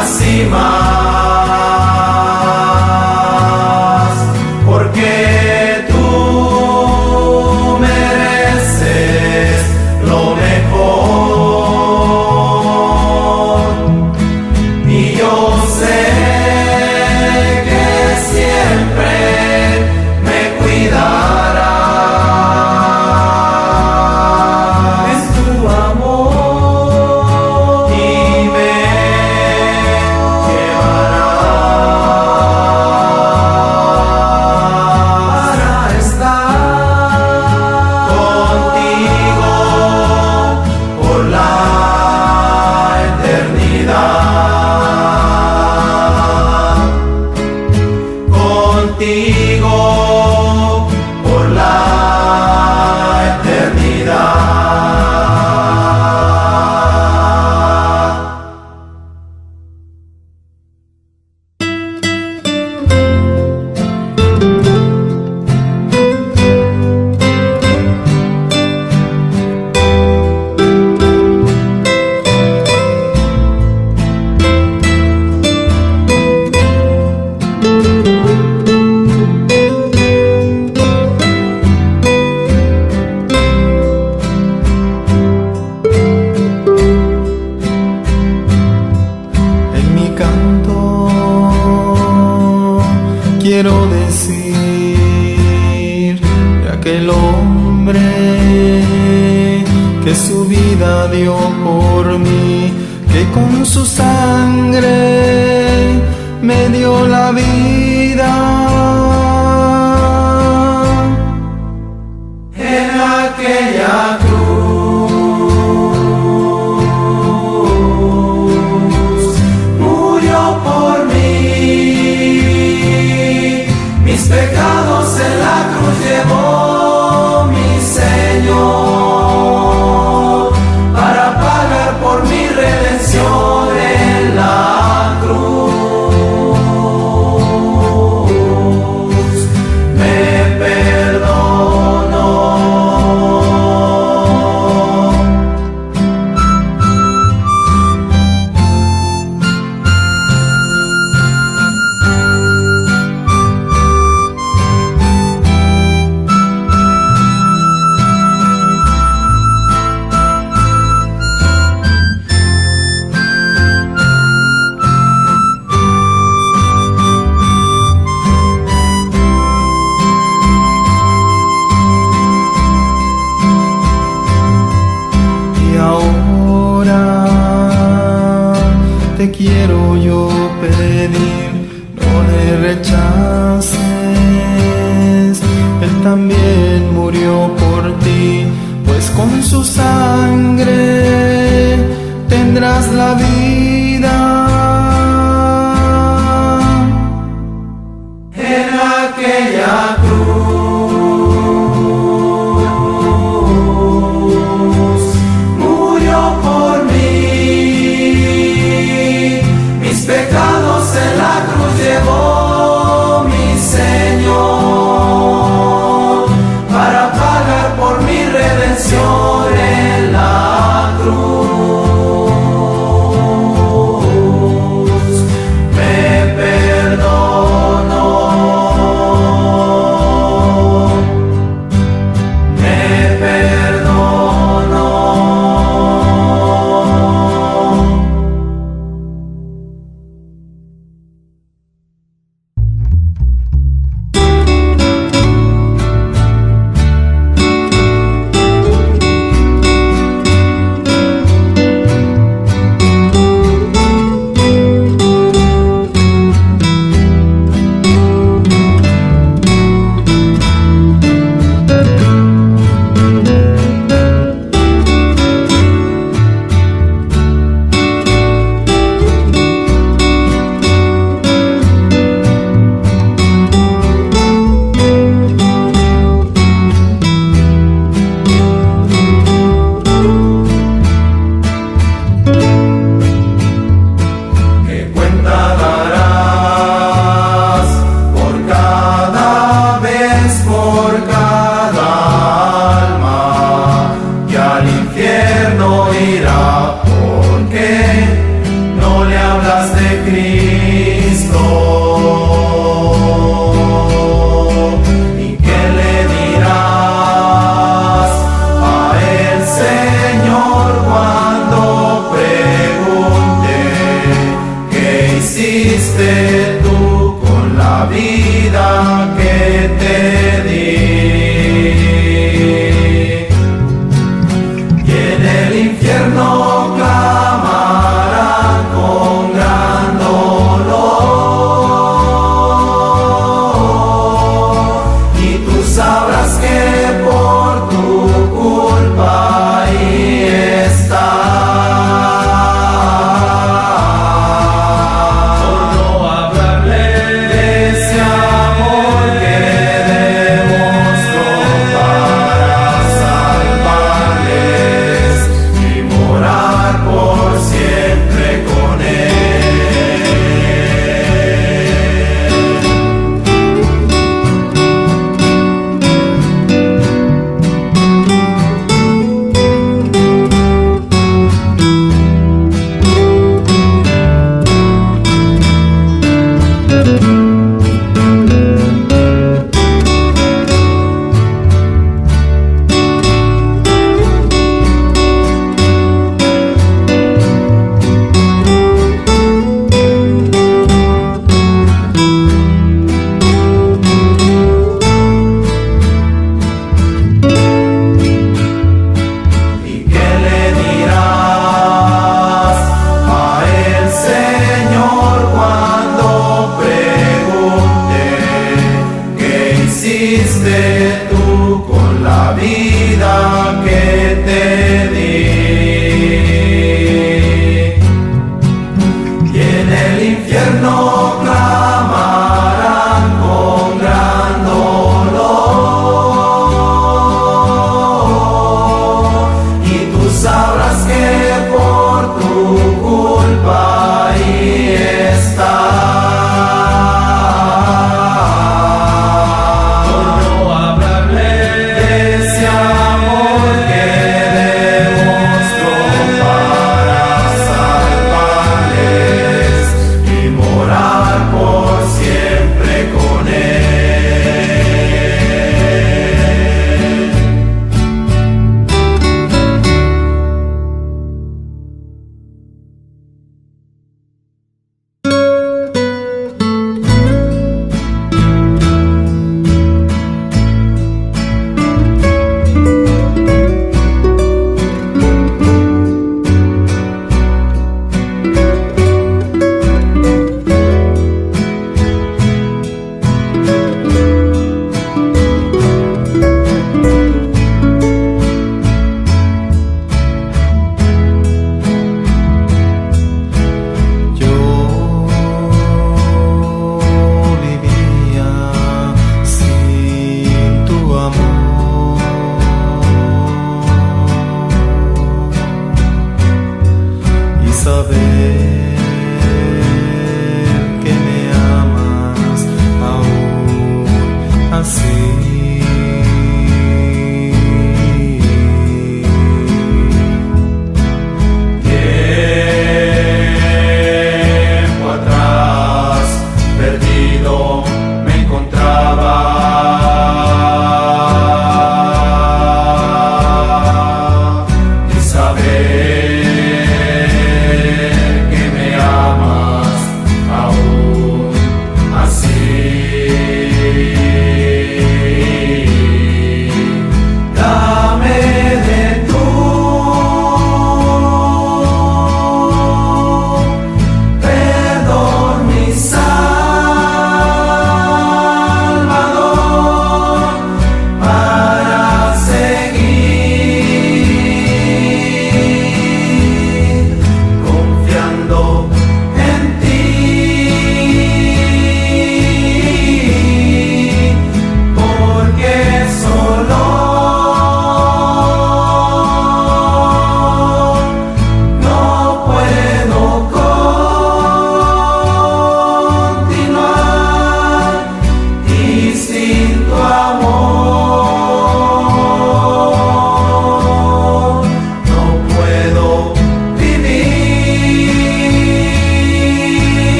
acima.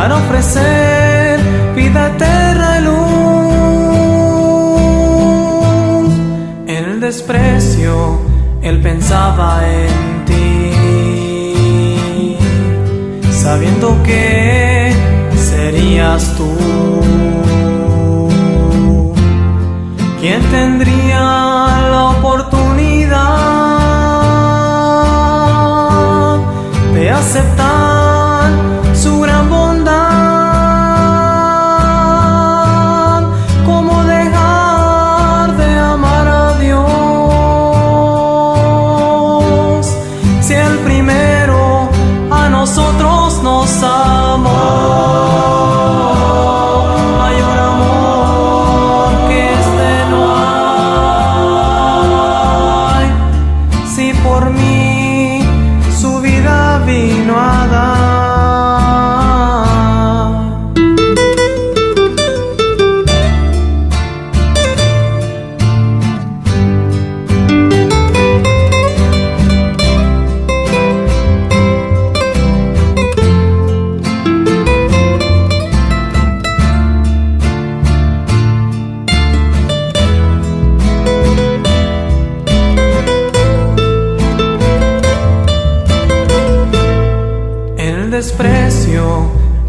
para ofrecer vida eterna y luz. En el desprecio, él pensaba en sabiendo que serías tú quien tendría la oportunidad de aceptar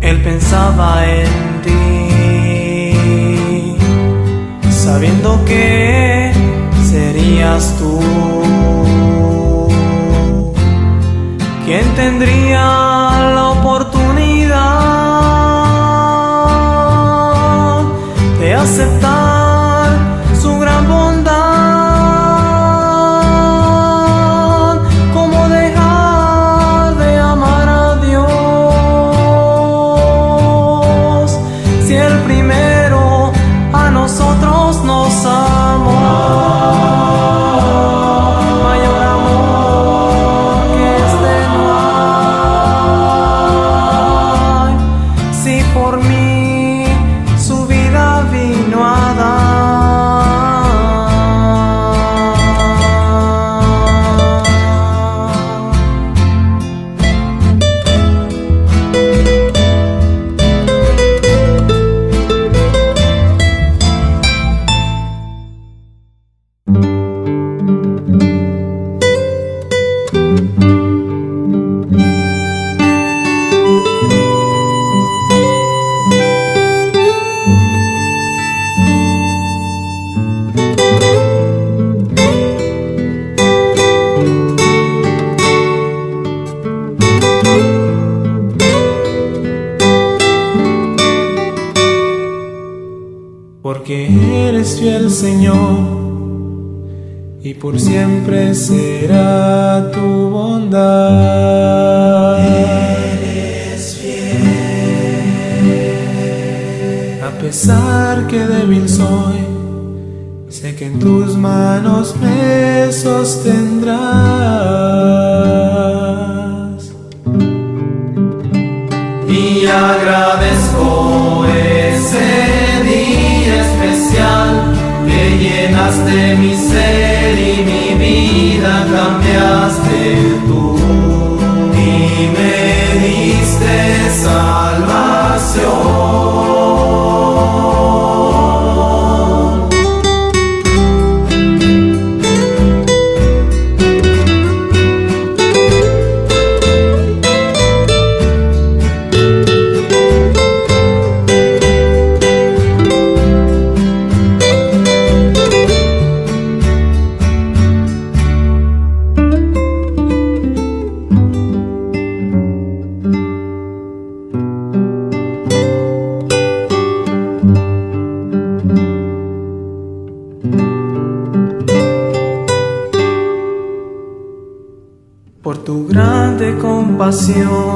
él pensaba en ti, sabiendo que serías tú quien tendría Señor y por siempre será tu bondad. Eres fiel. A pesar que débil soy, sé que en tus manos passion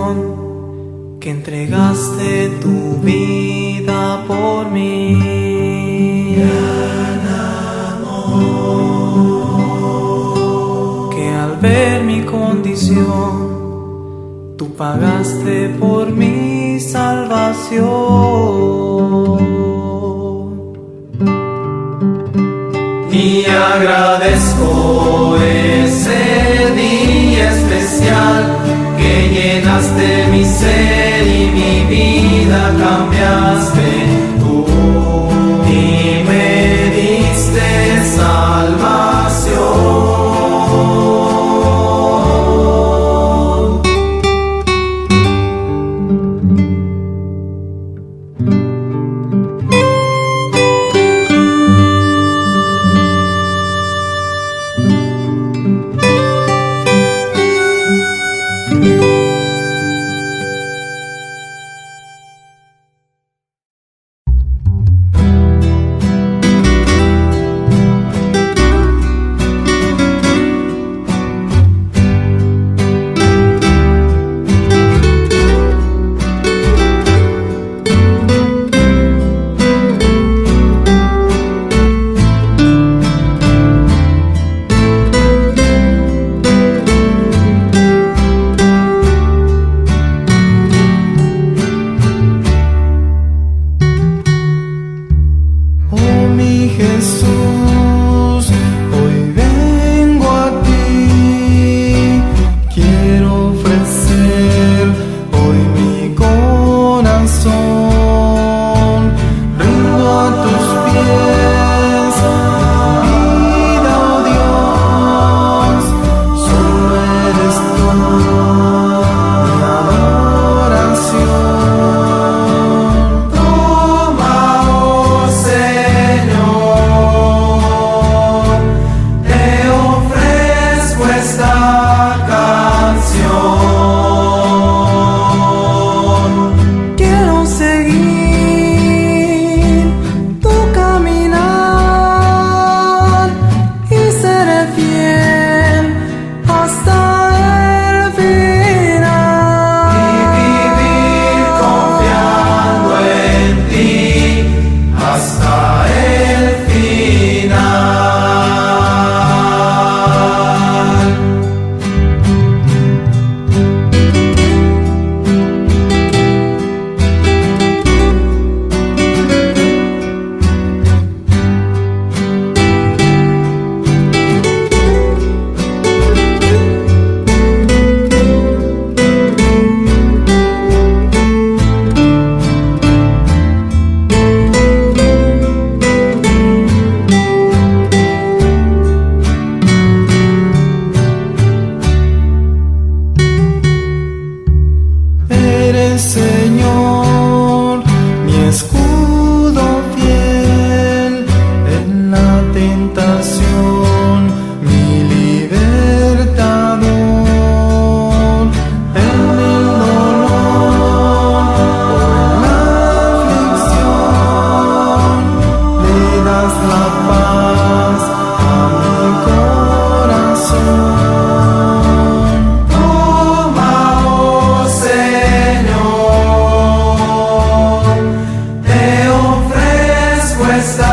respuesta.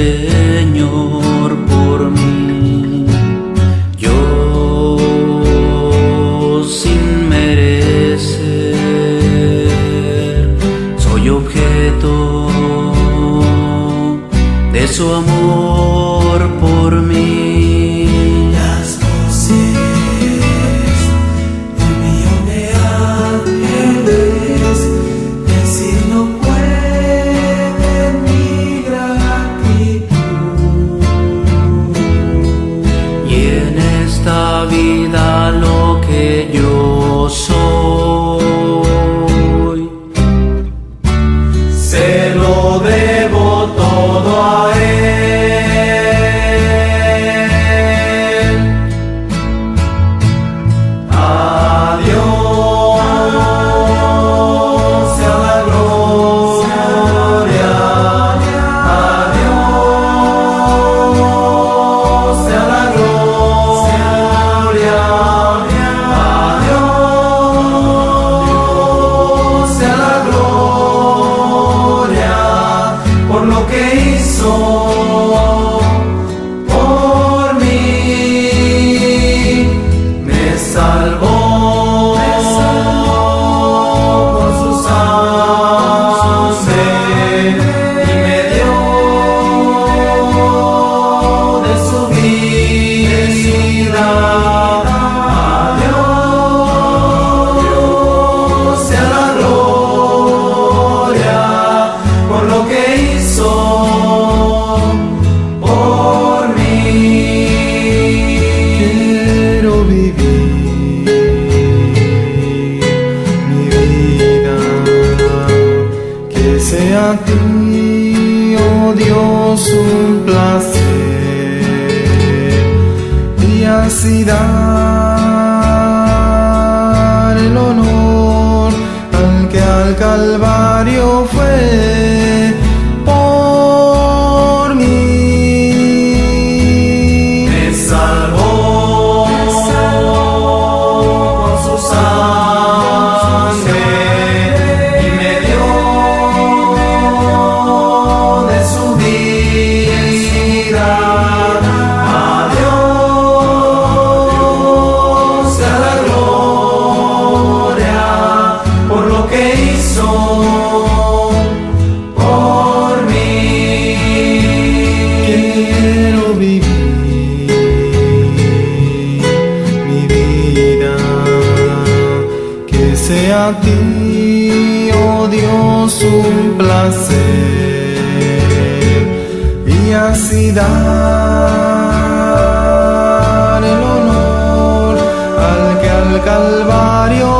Señor. a ti, oh Dios, un placer. Y así dar el honor al que al Calvario